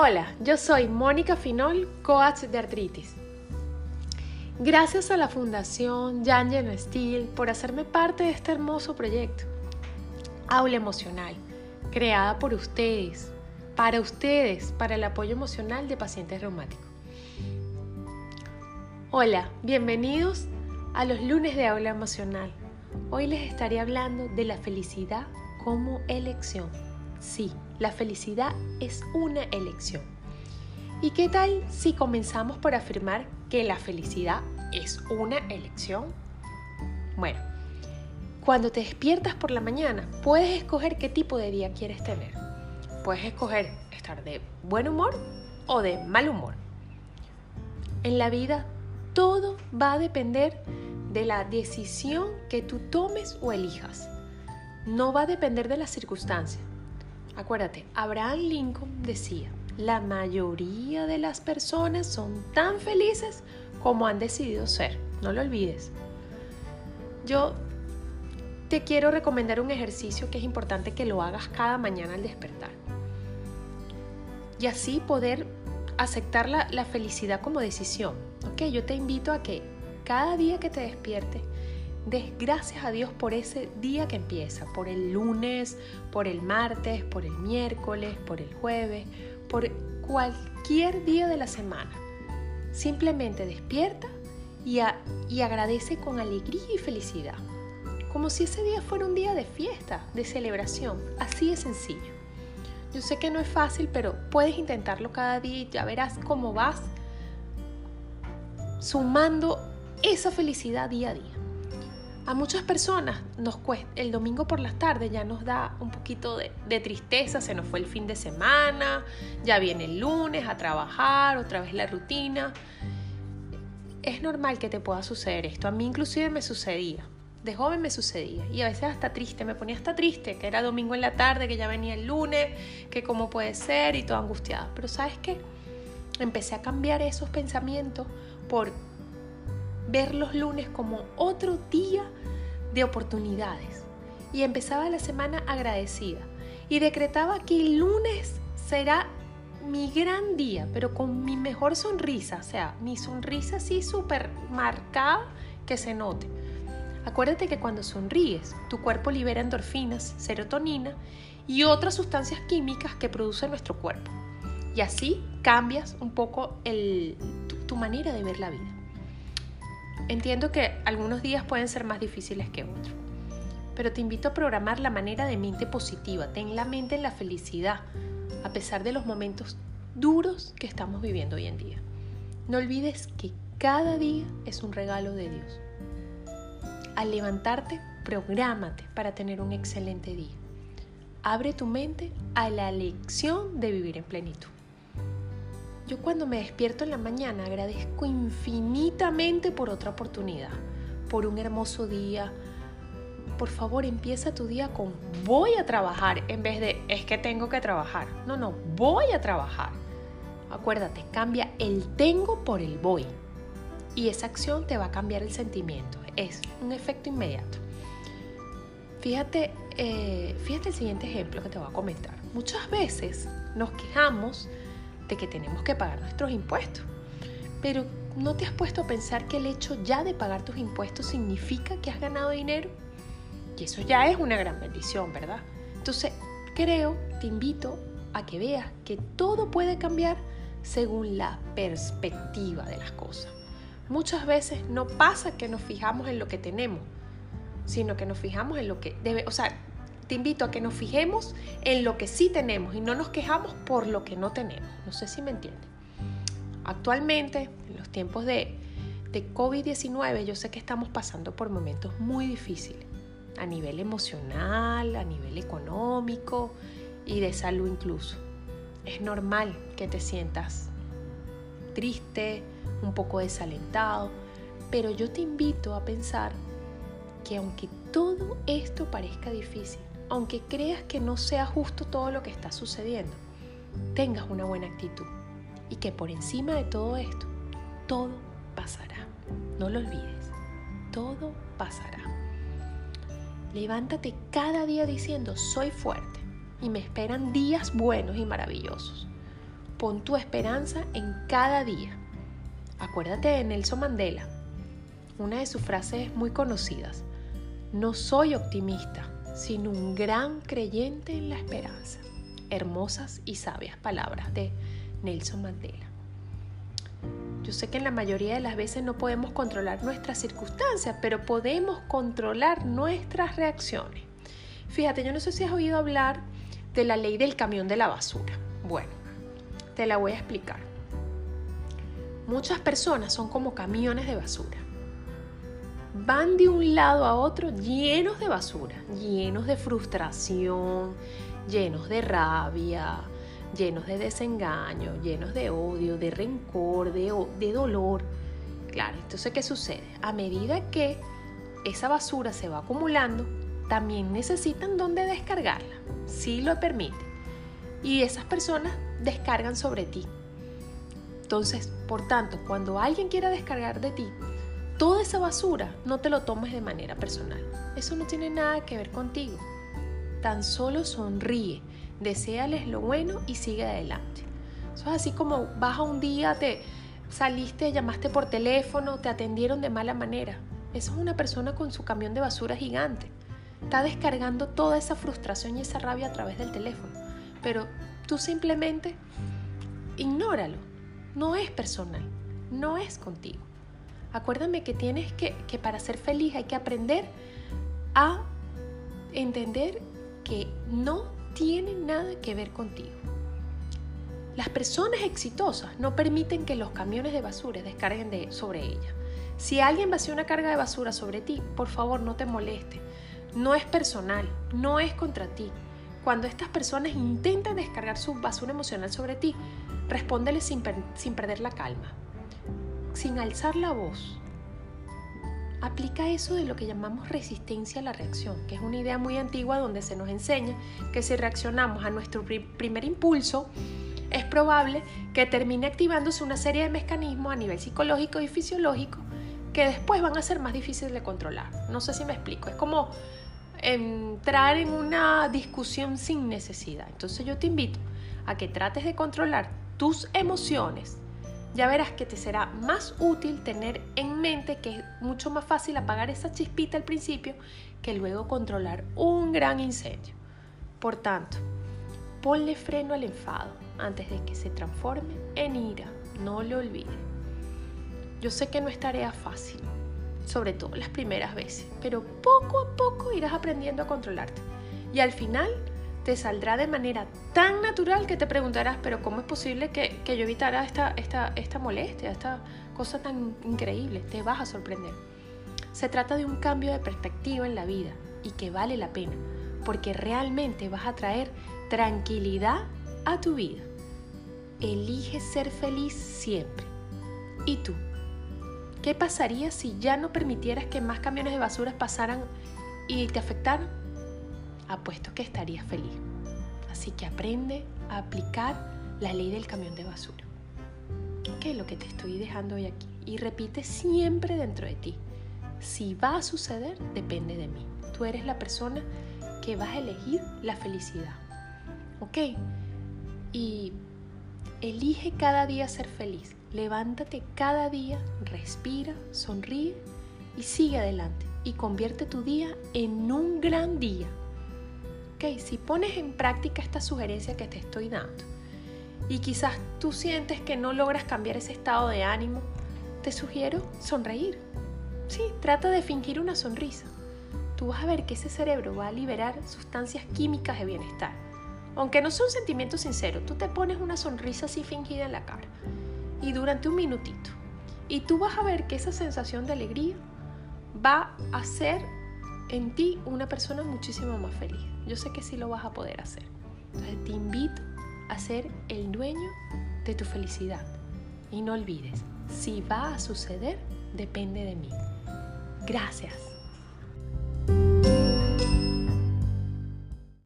Hola, yo soy Mónica Finol, coach de artritis. Gracias a la Fundación Jangen Steel por hacerme parte de este hermoso proyecto. Aula Emocional, creada por ustedes, para ustedes, para el apoyo emocional de pacientes reumáticos. Hola, bienvenidos a los lunes de Aula Emocional. Hoy les estaré hablando de la felicidad como elección. Sí, la felicidad es una elección. ¿Y qué tal si comenzamos por afirmar que la felicidad es una elección? Bueno, cuando te despiertas por la mañana, puedes escoger qué tipo de día quieres tener. Puedes escoger estar de buen humor o de mal humor. En la vida, todo va a depender de la decisión que tú tomes o elijas. No va a depender de las circunstancias. Acuérdate, Abraham Lincoln decía, la mayoría de las personas son tan felices como han decidido ser. No lo olvides. Yo te quiero recomendar un ejercicio que es importante que lo hagas cada mañana al despertar. Y así poder aceptar la, felicidad como decisión. ¿ok? Yo te invito a que cada día que te despiertes, des gracias a Dios por ese día que empieza, por el lunes, por el martes, por el miércoles, por el jueves, por cualquier día de la semana. Simplemente despierta y, y agradece con alegría y felicidad, como si ese día fuera un día de fiesta, de celebración, así de sencillo. Yo sé que no es fácil, pero puedes intentarlo cada día y ya verás cómo vas sumando esa felicidad día a día. A muchas personas nos cuesta, el domingo por las tardes ya nos da un poquito de, tristeza, se nos fue el fin de semana, ya viene el lunes a trabajar, otra vez la rutina. Es normal que te pueda suceder esto, a mí inclusive me sucedía, de joven me sucedía y a veces hasta triste, me ponía hasta triste, que era domingo en la tarde, que ya venía el lunes, que cómo puede ser y todo angustiada. Pero sabes qué, empecé a cambiar esos pensamientos por ver los lunes como otro día de oportunidades. Y empezaba la semana agradecida. Y decretaba que el lunes será mi gran día, pero con mi mejor sonrisa. O sea, mi sonrisa así súper marcada que se note. Acuérdate que cuando sonríes, tu cuerpo libera endorfinas, serotonina y otras sustancias químicas que produce nuestro cuerpo. Y así cambias un poco tu manera de ver la vida. Entiendo que algunos días pueden ser más difíciles que otros, pero te invito a programar la manera de mente positiva. Ten la mente en la felicidad, a pesar de los momentos duros que estamos viviendo hoy en día. No olvides que cada día es un regalo de Dios. Al levantarte, prográmate para tener un excelente día. Abre tu mente a la lección de vivir en plenitud. Yo cuando me despierto en la mañana agradezco infinitamente por otra oportunidad, por un hermoso día. Por favor, empieza tu día con voy a trabajar en vez de es que tengo que trabajar. No, no, voy a trabajar. Acuérdate, cambia el tengo por el voy. Y esa acción te va a cambiar el sentimiento. Es un efecto inmediato. Fíjate, eh, fíjate el siguiente ejemplo que te voy a comentar. Muchas veces nos quejamos de que tenemos que pagar nuestros impuestos. Pero ¿no te has puesto a pensar que el hecho ya de pagar tus impuestos significa que has ganado dinero? Y eso ya es una gran bendición, ¿verdad? Entonces, creo, te invito a que veas que todo puede cambiar según la perspectiva de las cosas. Muchas veces no pasa que nos fijamos en lo que tenemos, sino que nos fijamos en lo que debe, o sea, te invito a que nos fijemos en lo que sí tenemos y no nos quejamos por lo que no tenemos. No sé si me entienden. Actualmente, en los tiempos de, de COVID-19, yo sé que estamos pasando por momentos muy difíciles a nivel emocional, a nivel económico y de salud incluso. Es normal que te sientas triste, un poco desalentado, pero yo te invito a pensar que aunque todo esto parezca difícil, aunque creas que no sea justo todo lo que está sucediendo, tengas una buena actitud y que por encima de todo esto, todo pasará. No lo olvides, todo pasará. Levántate cada día diciendo, soy fuerte y me esperan días buenos y maravillosos. Pon tu esperanza en cada día. Acuérdate de Nelson Mandela, una de sus frases muy conocidas. No soy optimista, sino un gran creyente en la esperanza. Hermosas y sabias palabras de Nelson Mandela. Yo sé que en la mayoría de las veces no podemos controlar nuestras circunstancias, pero podemos controlar nuestras reacciones. Fíjate, yo no sé si has oído hablar de la ley del camión de la basura. Bueno, te la voy a explicar. Muchas personas son como camiones de basura. Van de un lado a otro llenos de basura, llenos de frustración, llenos de rabia, llenos de desengaño, llenos de odio, de rencor, de, de dolor. Claro, entonces ¿qué sucede? A medida que esa basura se va acumulando, también necesitan dónde descargarla, si lo permite. Y esas personas descargan sobre ti. Entonces, por tanto, cuando alguien quiera descargar de ti toda esa basura, no te lo tomes de manera personal. Eso no tiene nada que ver contigo. Tan solo sonríe deséales lo bueno y sigue adelante. Eso es así como vas a un día, te saliste, llamaste por teléfono, te atendieron de mala manera. Eso es una persona con su camión de basura gigante. Está descargando toda esa frustración y esa rabia a través del teléfono. Pero tú simplemente ignóralo. No es personal, no es contigo. Acuérdame que tienes que, que para ser feliz hay que aprender a entender que no tiene nada que ver contigo. Las personas exitosas no permiten que los camiones de basura descarguen de, sobre ella. Si alguien vacía una carga de basura sobre ti, por favor no te moleste. No es personal, no es contra ti. Cuando estas personas intentan descargar su basura emocional sobre ti, respóndele sin, sin perder la calma, sin alzar la voz, aplica eso de lo que llamamos resistencia a la reacción, que es una idea muy antigua donde se nos enseña que si reaccionamos a nuestro primer impulso, es probable que termine activándose una serie de mecanismos a nivel psicológico y fisiológico que después van a ser más difíciles de controlar. No sé si me explico, es como entrar en una discusión sin necesidad. Entonces yo te invito a que trates de controlar tus emociones ya verás que te será más útil tener en mente que es mucho más fácil apagar esa chispita al principio que luego controlar un gran incendio. Por tanto, ponle freno al enfado antes de que se transforme en ira, no lo olvides. Yo sé que no es tarea fácil, sobre todo las primeras veces, pero poco a poco irás aprendiendo a controlarte. Y al final te saldrá de manera tan natural que te preguntarás, pero ¿cómo es posible que, yo evitara esta, esta, esta molestia, esta cosa tan increíble? Te vas a sorprender. Se trata de un cambio de perspectiva en la vida y que vale la pena, porque realmente vas a traer tranquilidad a tu vida. Elige ser feliz siempre. ¿Y tú? ¿Qué pasaría si ya no permitieras que más camiones de basura pasaran y te afectaran? Apuesto que estarías feliz. Así que aprende a aplicar la ley del camión de basura. ¿Qué es lo que te estoy dejando hoy aquí? Y repite siempre dentro de ti. Si va a suceder, depende de mí. Tú eres la persona que vas a elegir la felicidad. ¿Ok? Y elige cada día ser feliz. Levántate cada día, respira, sonríe y sigue adelante. Y convierte tu día en un gran día ok, si pones en práctica esta sugerencia que te estoy dando y quizás tú sientes que no logras cambiar ese estado de ánimo, te sugiero sonreír. Sí, trata de fingir una sonrisa. Tú vas a ver que ese cerebro va a liberar sustancias químicas de bienestar. Aunque no son sentimientos sinceros, tú te pones una sonrisa así fingida en la cara y durante un minutito. Y tú vas a ver que esa sensación de alegría va a ser en ti una persona muchísimo más feliz. Yo sé que sí lo vas a poder hacer. Entonces te invito a ser el dueño de tu felicidad. Y no olvides, si va a suceder, depende de mí. Gracias.